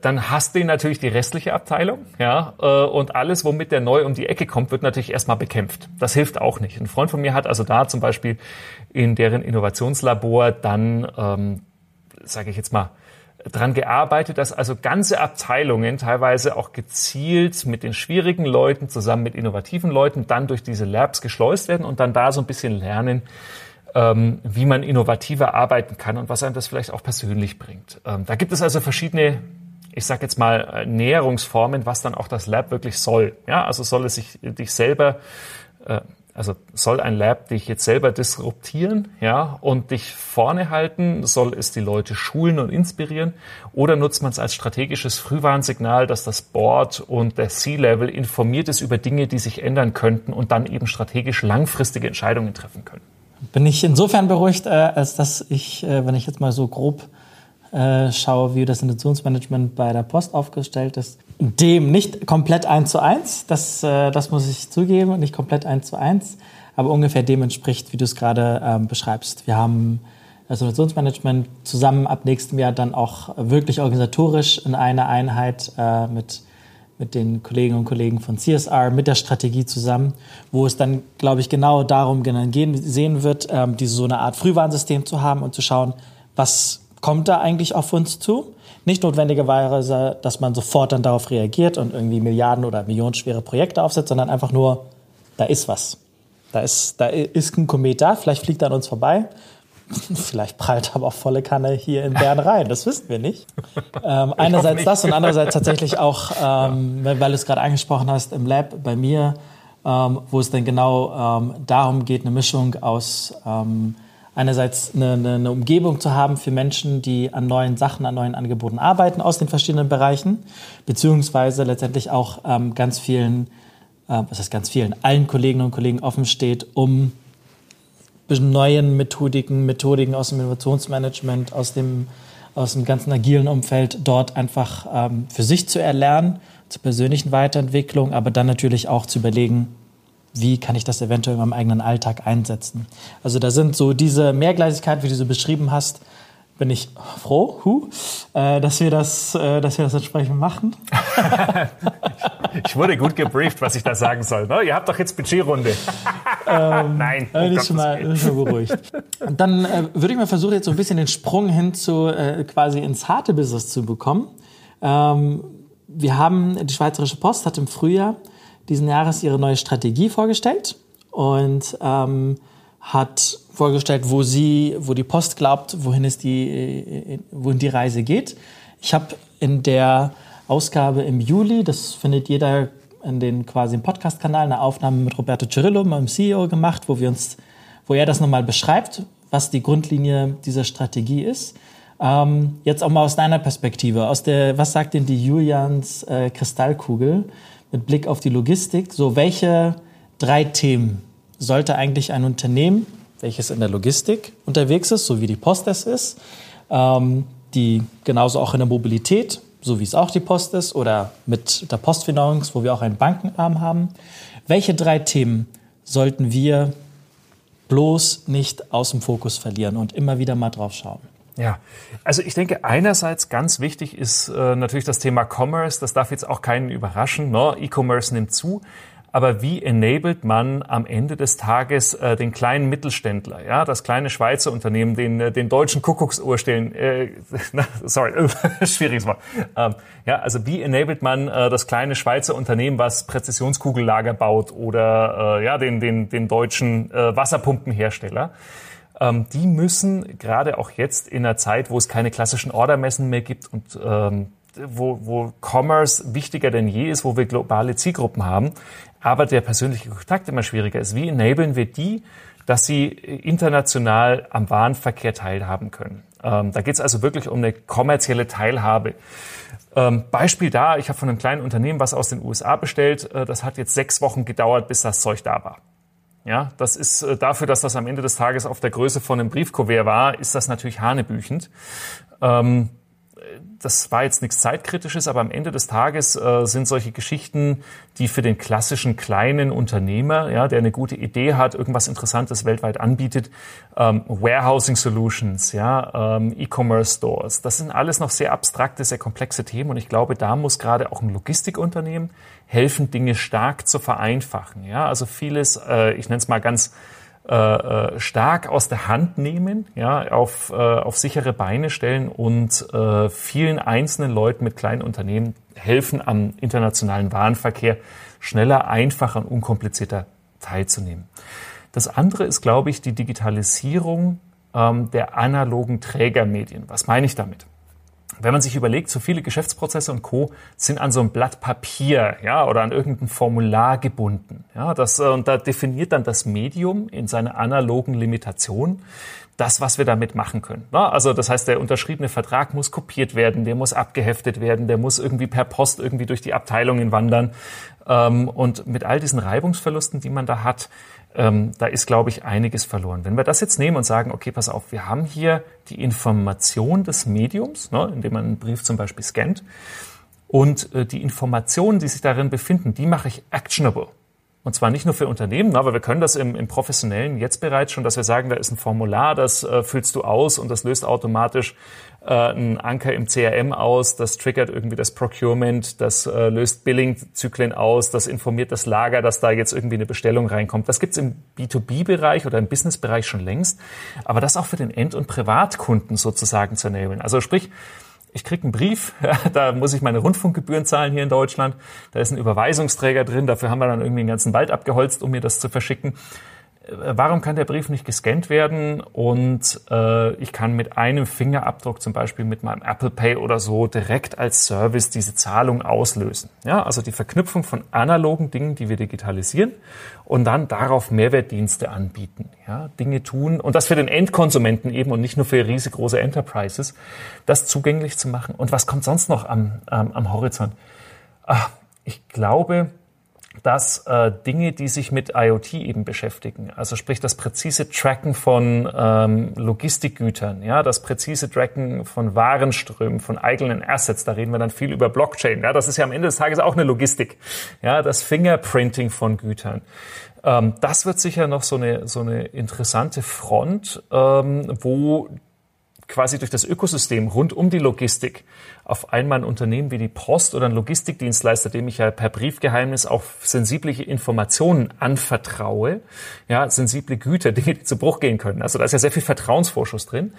Speaker 1: dann hast du natürlich die restliche Abteilung, ja, äh, und alles, womit der neu um die Ecke kommt, wird natürlich erstmal bekämpft. Das hilft auch nicht. Ein Freund von mir hat also da zum Beispiel in deren Innovationslabor dann, ähm, sage ich jetzt mal, dran gearbeitet, dass also ganze Abteilungen teilweise auch gezielt mit den schwierigen Leuten zusammen mit innovativen Leuten dann durch diese Labs geschleust werden und dann da so ein bisschen lernen, ähm, wie man innovativer arbeiten kann und was einem das vielleicht auch persönlich bringt. Ähm, da gibt es also verschiedene ich sage jetzt mal, äh, Näherungsformen, was dann auch das Lab wirklich soll. Ja, also soll es sich dich selber, äh, also soll ein Lab dich jetzt selber disruptieren, ja, und dich vorne halten? Soll es die Leute schulen und inspirieren? Oder nutzt man es als strategisches Frühwarnsignal, dass das Board und der C-Level informiert ist über Dinge, die sich ändern könnten und dann eben strategisch langfristige Entscheidungen treffen können?
Speaker 2: Bin ich insofern beruhigt, äh, als dass ich, äh, wenn ich jetzt mal so grob äh, schaue, wie das Investitionsmanagement bei der Post aufgestellt ist, Dem nicht komplett eins zu eins, das, äh, das muss ich zugeben, nicht komplett eins zu eins, aber ungefähr dem entspricht, wie du es gerade ähm, beschreibst. Wir haben das Innovationsmanagement zusammen ab nächstem Jahr dann auch wirklich organisatorisch in einer Einheit äh, mit, mit den Kolleginnen und Kollegen von CSR, mit der Strategie zusammen, wo es dann, glaube ich, genau darum gehen, sehen wird, ähm, diese so eine Art Frühwarnsystem zu haben und zu schauen, was kommt da eigentlich auf uns zu? Nicht notwendigerweise, dass man sofort dann darauf reagiert und irgendwie Milliarden oder millionenschwere Projekte aufsetzt, sondern einfach nur, da ist was. Da ist, da ist ein Komet da, vielleicht fliegt er an uns vorbei. [LAUGHS] Vielleicht prallt aber auch volle Kanne hier in Bern rein, das wissen wir nicht. [LAUGHS] Ähm, einerseits nicht. das und andererseits tatsächlich auch, ähm, weil du es gerade angesprochen hast, im Lab bei mir, ähm, wo es dann genau ähm, darum geht, eine Mischung aus ähm, einerseits eine, eine, eine, Umgebung zu haben für Menschen, die an neuen Sachen, an neuen Angeboten arbeiten aus den verschiedenen Bereichen, beziehungsweise letztendlich auch ähm, ganz vielen, äh, was heißt ganz vielen, allen Kolleginnen und Kollegen offen steht, um neuen Methodiken, Methodiken aus dem Innovationsmanagement, aus dem, aus dem ganzen agilen Umfeld dort einfach ähm, für sich zu erlernen, zur persönlichen Weiterentwicklung, aber dann natürlich auch zu überlegen, wie kann ich das eventuell in meinem eigenen Alltag einsetzen. Also da sind so diese Mehrgleisigkeit, wie du sie beschrieben hast, bin ich froh, hu, äh, dass, wir das, äh, dass wir das entsprechend machen. [LAUGHS]
Speaker 1: ich wurde gut gebrieft, was ich da sagen soll. Ne? Ihr habt doch jetzt Budgetrunde. [LAUGHS]
Speaker 2: ähm, Nein. Bin ich schon mal, bin schon beruhigt. Und [LAUGHS] dann äh, würde ich mal versuchen, jetzt so ein bisschen den Sprung hin zu äh, quasi ins harte Business zu bekommen. Ähm, wir haben, die Schweizerische Post hat im Frühjahr diesen Jahres ihre neue Strategie vorgestellt und ähm, hat vorgestellt, wo sie, wo die Post glaubt, wohin es die, wohin die Reise geht. Ich habe in der Ausgabe im Juli, das findet jeder in den quasi im Podcast-Kanal, eine Aufnahme mit Roberto Cirillo, meinem CEO, gemacht, wo wir uns, wo er das nochmal beschreibt, was die Grundlinie dieser Strategie ist. Ähm, jetzt auch mal aus deiner Perspektive, aus der, was sagt denn die Julians äh, Kristallkugel? Mit Blick auf die Logistik, so welche drei Themen sollte eigentlich ein Unternehmen, welches in der Logistik unterwegs ist, so wie die Post es ist, ähm, die genauso auch in der Mobilität, so wie es auch die Post ist, oder mit der Postfinanz, wo wir auch einen Bankenarm haben. Welche drei Themen sollten wir bloß nicht aus dem Fokus verlieren und immer wieder mal drauf schauen?
Speaker 1: Ja, also ich denke, einerseits ganz wichtig ist äh, natürlich das Thema Commerce. Das darf jetzt auch keinen überraschen. Ne? E-Commerce nimmt zu. Aber wie enabled man am Ende des Tages äh, den kleinen Mittelständler, ja, das kleine Schweizer Unternehmen, den, äh, den deutschen Kuckucksuhr stellen, äh, [LAUGHS] sorry, [LAUGHS] schwieriges Wort. Ähm, ja, also wie enabled man äh, das kleine Schweizer Unternehmen, was Präzisionskugellager baut oder äh, ja, den, den, den deutschen äh, Wasserpumpenhersteller? Ähm, die müssen gerade auch jetzt in einer Zeit, wo es keine klassischen Ordermessen mehr gibt und ähm, wo, wo Commerce wichtiger denn je ist, wo wir globale Zielgruppen haben, aber der persönliche Kontakt immer schwieriger ist. Wie enablen wir die, dass sie international am Warenverkehr teilhaben können? Ähm, da geht es also wirklich um eine kommerzielle Teilhabe. Ähm, Beispiel da, ich habe von einem kleinen Unternehmen was aus den USA bestellt. Äh, das hat jetzt sechs Wochen gedauert, bis das Zeug da war. Ja, das ist äh, dafür, dass das am Ende des Tages auf der Größe von einem Briefkuvert war, ist das natürlich hanebüchend. Ähm, das war jetzt nichts Zeitkritisches, aber am Ende des Tages äh, sind solche Geschichten, die für den klassischen kleinen Unternehmer, ja, der eine gute Idee hat, irgendwas Interessantes weltweit anbietet, ähm, Warehousing Solutions, ja, ähm, E-Commerce Stores, das sind alles noch sehr abstrakte, sehr komplexe Themen und ich glaube, da muss gerade auch ein Logistikunternehmen helfen, Dinge stark zu vereinfachen. Ja, also vieles, äh, ich nenne es mal ganz äh, äh, stark aus der Hand nehmen, ja, auf, äh, auf sichere Beine stellen und äh, vielen einzelnen Leuten mit kleinen Unternehmen helfen, am internationalen Warenverkehr schneller, einfacher und unkomplizierter teilzunehmen. Das andere ist, glaube ich, die Digitalisierung ähm, der analogen Trägermedien. Was meine ich damit? Wenn man sich überlegt, so viele Geschäftsprozesse und Co. sind an so ein Blatt Papier, ja, oder an irgendein Formular gebunden. Ja, das, äh, und da definiert dann das Medium in seiner analogen Limitation das, was wir damit machen können. Also das heißt, der unterschriebene Vertrag muss kopiert werden, der muss abgeheftet werden, der muss irgendwie per Post irgendwie durch die Abteilungen wandern. Ähm, und mit all diesen Reibungsverlusten, die man da hat, ähm, da ist, glaube ich, einiges verloren. Wenn wir das jetzt nehmen und sagen, okay, pass auf, wir haben hier die Information des Mediums, ne, indem man einen Brief zum Beispiel scannt, Und äh, die Informationen, die sich darin befinden, die mache ich actionable. Und zwar nicht nur für Unternehmen, aber wir können das im, im Professionellen jetzt bereits schon, dass wir sagen, da ist ein Formular, das äh, füllst du aus und das löst automatisch äh, einen Anker im CRM aus, das triggert irgendwie das Procurement, das äh, löst Billing-Zyklen aus, das informiert das Lager, dass da jetzt irgendwie eine Bestellung reinkommt. Das gibt's im B2B-Bereich oder im Business-Bereich schon längst, aber das auch für den End- und Privatkunden sozusagen zu enablen. Also sprich, ich krieg einen Brief, ja, [LAUGHS] da muss ich meine Rundfunkgebühren zahlen hier in Deutschland, da ist ein Überweisungsträger drin, dafür haben wir dann irgendwie einen ganzen Wald abgeholzt, um mir das zu verschicken. Äh, warum kann der Brief nicht gescannt werden und äh, ich kann mit einem Fingerabdruck zum Beispiel mit meinem Apple Pay oder so direkt als Service diese Zahlung auslösen. Ja, also die Verknüpfung von analogen Dingen, die wir digitalisieren und dann darauf Mehrwertdienste anbieten. Ja, Dinge tun und das für den Endkonsumenten eben und nicht nur für riesengroße Enterprises, das zugänglich zu machen. Und was kommt sonst noch am, am, am Horizont? Ach, ich glaube, dass äh, Dinge, die sich mit IoT eben beschäftigen, also sprich das präzise Tracken von ähm, Logistikgütern, ja, das präzise Tracken von Warenströmen, von eigenen Assets, da reden wir dann viel über Blockchain, ja, das ist ja am Ende des Tages auch eine Logistik, ja, das Fingerprinting von Gütern. Ähm, das wird sicher noch so eine, so eine interessante Front, ähm, wo quasi durch das Ökosystem rund um die Logistik auf einmal ein Unternehmen wie die Post oder ein Logistikdienstleister, dem ich ja per Briefgeheimnis auch sensible Informationen anvertraue, ja, sensible Güter, [LAUGHS] die zu Bruch gehen können. Also da ist ja sehr viel Vertrauensvorschuss drin,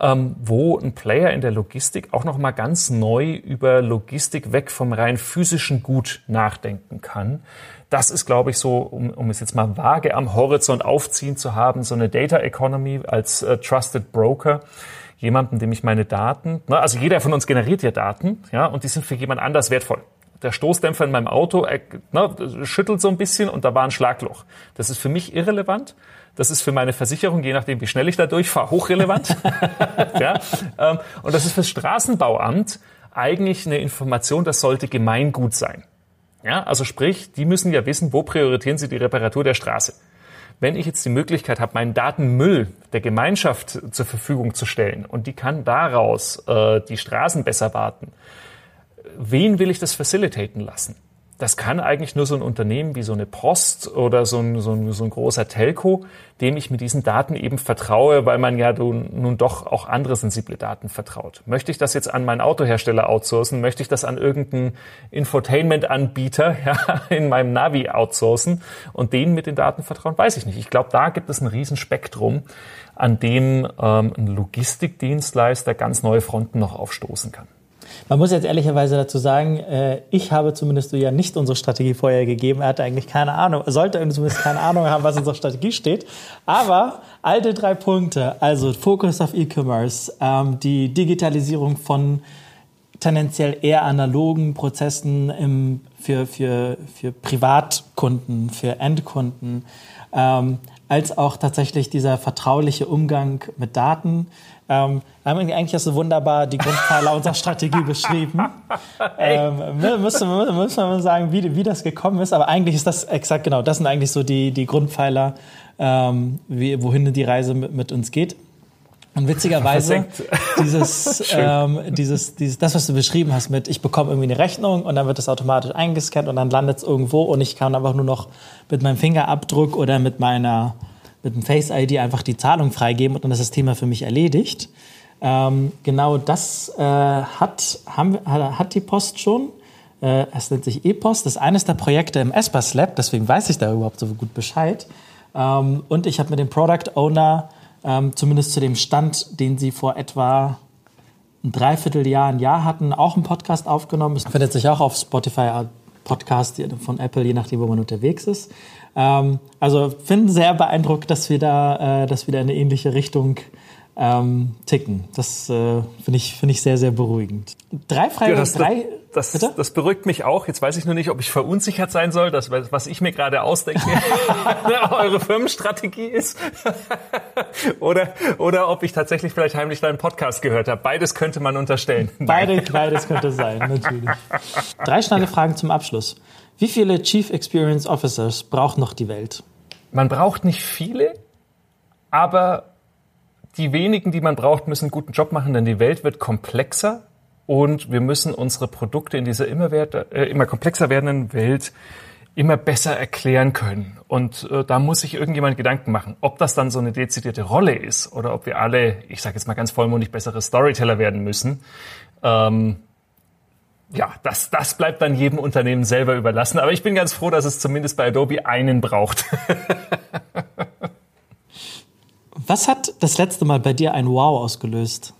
Speaker 1: ähm, wo ein Player in der Logistik auch nochmal ganz neu über Logistik weg vom rein physischen Gut nachdenken kann. Das ist, glaube ich, so, um, um es jetzt mal vage am Horizont aufziehen zu haben, so eine Data Economy als äh, Trusted Broker jemanden, dem ich meine Daten, na, also jeder von uns generiert ja Daten, ja, und die sind für jemand anders wertvoll. Der Stoßdämpfer in meinem Auto er, na, schüttelt so ein bisschen und da war ein Schlagloch. Das ist für mich irrelevant. Das ist für meine Versicherung, je nachdem, wie schnell ich da durchfahre, hochrelevant. [LAUGHS] ja, ähm, und das ist fürs Straßenbauamt eigentlich eine Information, das sollte Gemeingut sein. Ja, also sprich, die müssen ja wissen, wo prioritieren sie die Reparatur der Straße. Wenn ich jetzt die Möglichkeit habe, meinen Datenmüll der Gemeinschaft zur Verfügung zu stellen und die kann daraus äh, die Straßen besser warten, wen will ich das facilitaten lassen? Das kann eigentlich nur so ein Unternehmen wie so eine Post oder so ein, so ein, so ein großer Telco, dem ich mit diesen Daten eben vertraue, weil man ja nun doch auch andere sensible Daten vertraut. Möchte ich das jetzt an meinen Autohersteller outsourcen? Möchte ich das an irgendeinen Infotainment-Anbieter [LAUGHS] ja, in meinem Navi outsourcen und denen mit den Daten vertrauen? Weiß ich nicht. Ich glaube, da gibt es ein Riesenspektrum, an dem ähm, ein Logistikdienstleister ganz neue Fronten noch aufstoßen kann.
Speaker 2: Man muss jetzt ehrlicherweise dazu sagen, äh, ich habe zumindest ja nicht unsere Strategie vorher gegeben. Er hatte eigentlich keine Ahnung, sollte zumindest keine Ahnung haben, was in unserer Strategie steht. Aber alte drei Punkte, also Fokus auf E-Commerce, ähm, die Digitalisierung von tendenziell eher analogen Prozessen im, für, für, für Privatkunden, für Endkunden, ähm, als auch tatsächlich dieser vertrauliche Umgang mit Daten. Ähm, wir haben eigentlich hast du wunderbar die Grundpfeiler unserer Strategie beschrieben. [LAUGHS] ähm, müssen, müssen wir sagen, wie, wie das gekommen ist. Aber eigentlich ist das exakt genau, das sind eigentlich so die, die Grundpfeiler, ähm, wie, wohin die Reise mit, mit uns geht. Und witzigerweise, dieses, [LAUGHS] ähm, dieses, dieses, das, was du beschrieben hast mit, ich bekomme irgendwie eine Rechnung und dann wird das automatisch eingescannt und dann landet es irgendwo und ich kann einfach nur noch mit meinem Fingerabdruck oder mit meiner mit dem Face ID einfach die Zahlung freigeben und dann ist das Thema für mich erledigt. Ähm, genau das äh, hat, haben, hat die Post schon. Äh, es nennt sich E-Post. Das ist eines der Projekte im Espas Lab, deswegen weiß ich da überhaupt so gut Bescheid. Ähm, und ich habe mit dem Product Owner ähm, zumindest zu dem Stand, den sie vor etwa ein Dreivierteljahr, ein Jahr hatten, auch einen Podcast aufgenommen. Es findet sich auch auf Spotify äh, Podcast von Apple, je nachdem, wo man unterwegs ist. Ähm, also finde sehr beeindruckt, dass wir da, äh, dass wir da in eine ähnliche Richtung ähm, ticken. Das äh, finde ich, find ich sehr, sehr beruhigend. Drei Fragen,
Speaker 1: ja, das,
Speaker 2: drei.
Speaker 1: Das, das, das, beruhigt mich auch. Jetzt weiß ich nur nicht, ob ich verunsichert sein soll, dass, was ich mir gerade ausdenke, [LAUGHS] eure Firmenstrategie ist. [LAUGHS] oder, oder ob ich tatsächlich vielleicht heimlich deinen Podcast gehört habe. Beides könnte man unterstellen.
Speaker 2: Beide, beides könnte sein, natürlich. [LAUGHS] Drei schnelle. Fragen zum Abschluss. Wie viele Chief Experience Officers braucht noch die Welt?
Speaker 1: Man braucht nicht viele, aber die wenigen, die man braucht, müssen einen guten Job machen, denn die Welt wird komplexer und wir müssen unsere Produkte in dieser immer, wert, äh, immer komplexer werdenden Welt immer besser erklären können. Und äh, da muss sich irgendjemand Gedanken machen, ob das dann so eine dezidierte Rolle ist oder ob wir alle, ich sage jetzt mal ganz vollmundig, bessere Storyteller werden müssen. Ähm, ja, das, das bleibt dann jedem Unternehmen selber überlassen. Aber ich bin ganz froh, dass es zumindest bei Adobe einen braucht. [LAUGHS]
Speaker 2: Was hat das letzte Mal bei dir ein Wow ausgelöst?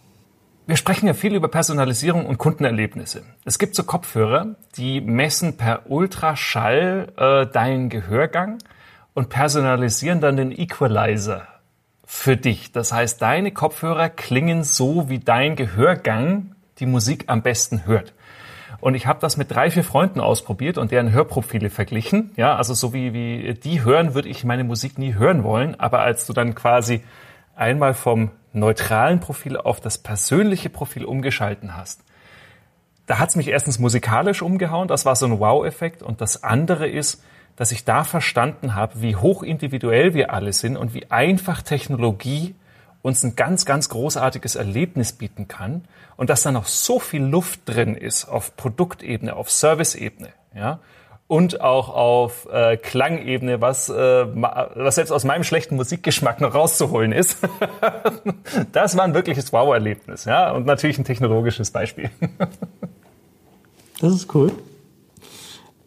Speaker 1: Wir sprechen ja viel über Personalisierung und Kundenerlebnisse. Es gibt so Kopfhörer, die messen per Ultraschall äh, deinen Gehörgang und personalisieren dann den Equalizer für dich. Das heißt, deine Kopfhörer klingen so, wie dein Gehörgang die Musik am besten hört. Und ich habe das mit drei, vier Freunden ausprobiert und deren Hörprofile verglichen. Ja, also so wie, wie die hören, würde ich meine Musik nie hören wollen. Aber als du dann quasi einmal vom neutralen Profil auf das persönliche Profil umgeschalten hast, da hat's mich erstens musikalisch umgehauen, das war so ein Wow-Effekt. Und das andere ist, dass ich da verstanden habe, wie hoch individuell wir alle sind und wie einfach Technologie uns ein ganz, ganz großartiges Erlebnis bieten kann und dass da noch so viel Luft drin ist auf Produktebene, auf Serviceebene, ja, und auch auf äh, Klangebene, was, äh, was selbst aus meinem schlechten Musikgeschmack noch rauszuholen ist. [LAUGHS] das war ein wirkliches Wow-Erlebnis, ja, und natürlich ein technologisches Beispiel.
Speaker 2: das ist cool.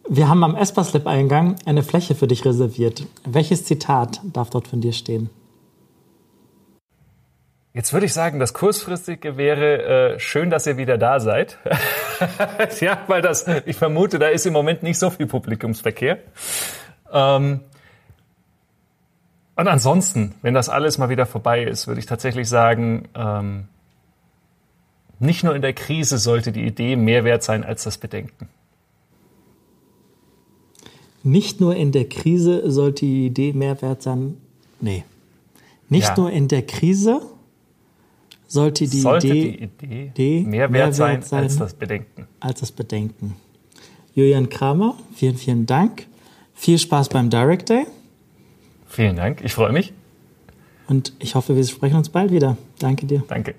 Speaker 2: Wir haben am Espas-Lab-Eingang eine Fläche für dich reserviert. Welches Zitat darf dort von dir stehen?
Speaker 1: Jetzt würde ich sagen, das kurzfristige wäre äh, schön, dass ihr wieder da seid. [LAUGHS] ja, weil das, ich vermute, da ist im Moment nicht so viel Publikumsverkehr. Ähm, und ansonsten, wenn das alles mal wieder vorbei ist, würde ich tatsächlich sagen, ähm, nicht nur in der Krise sollte die Idee mehr wert sein als das Bedenken.
Speaker 2: Nicht nur in der Krise sollte die Idee mehr wert sein. Nee. Nicht ja. nur in der Krise sollte die
Speaker 1: sollte
Speaker 2: Idee,
Speaker 1: die Idee, Idee mehr, wert, mehr sein, sein als das Bedenken.
Speaker 2: Als das Bedenken. Julian Kramer, vielen, vielen Dank. Viel Spaß beim Direct Day.
Speaker 1: Vielen Dank, ich freue mich.
Speaker 2: Und ich hoffe, wir sprechen uns bald wieder. Danke dir.
Speaker 1: Danke.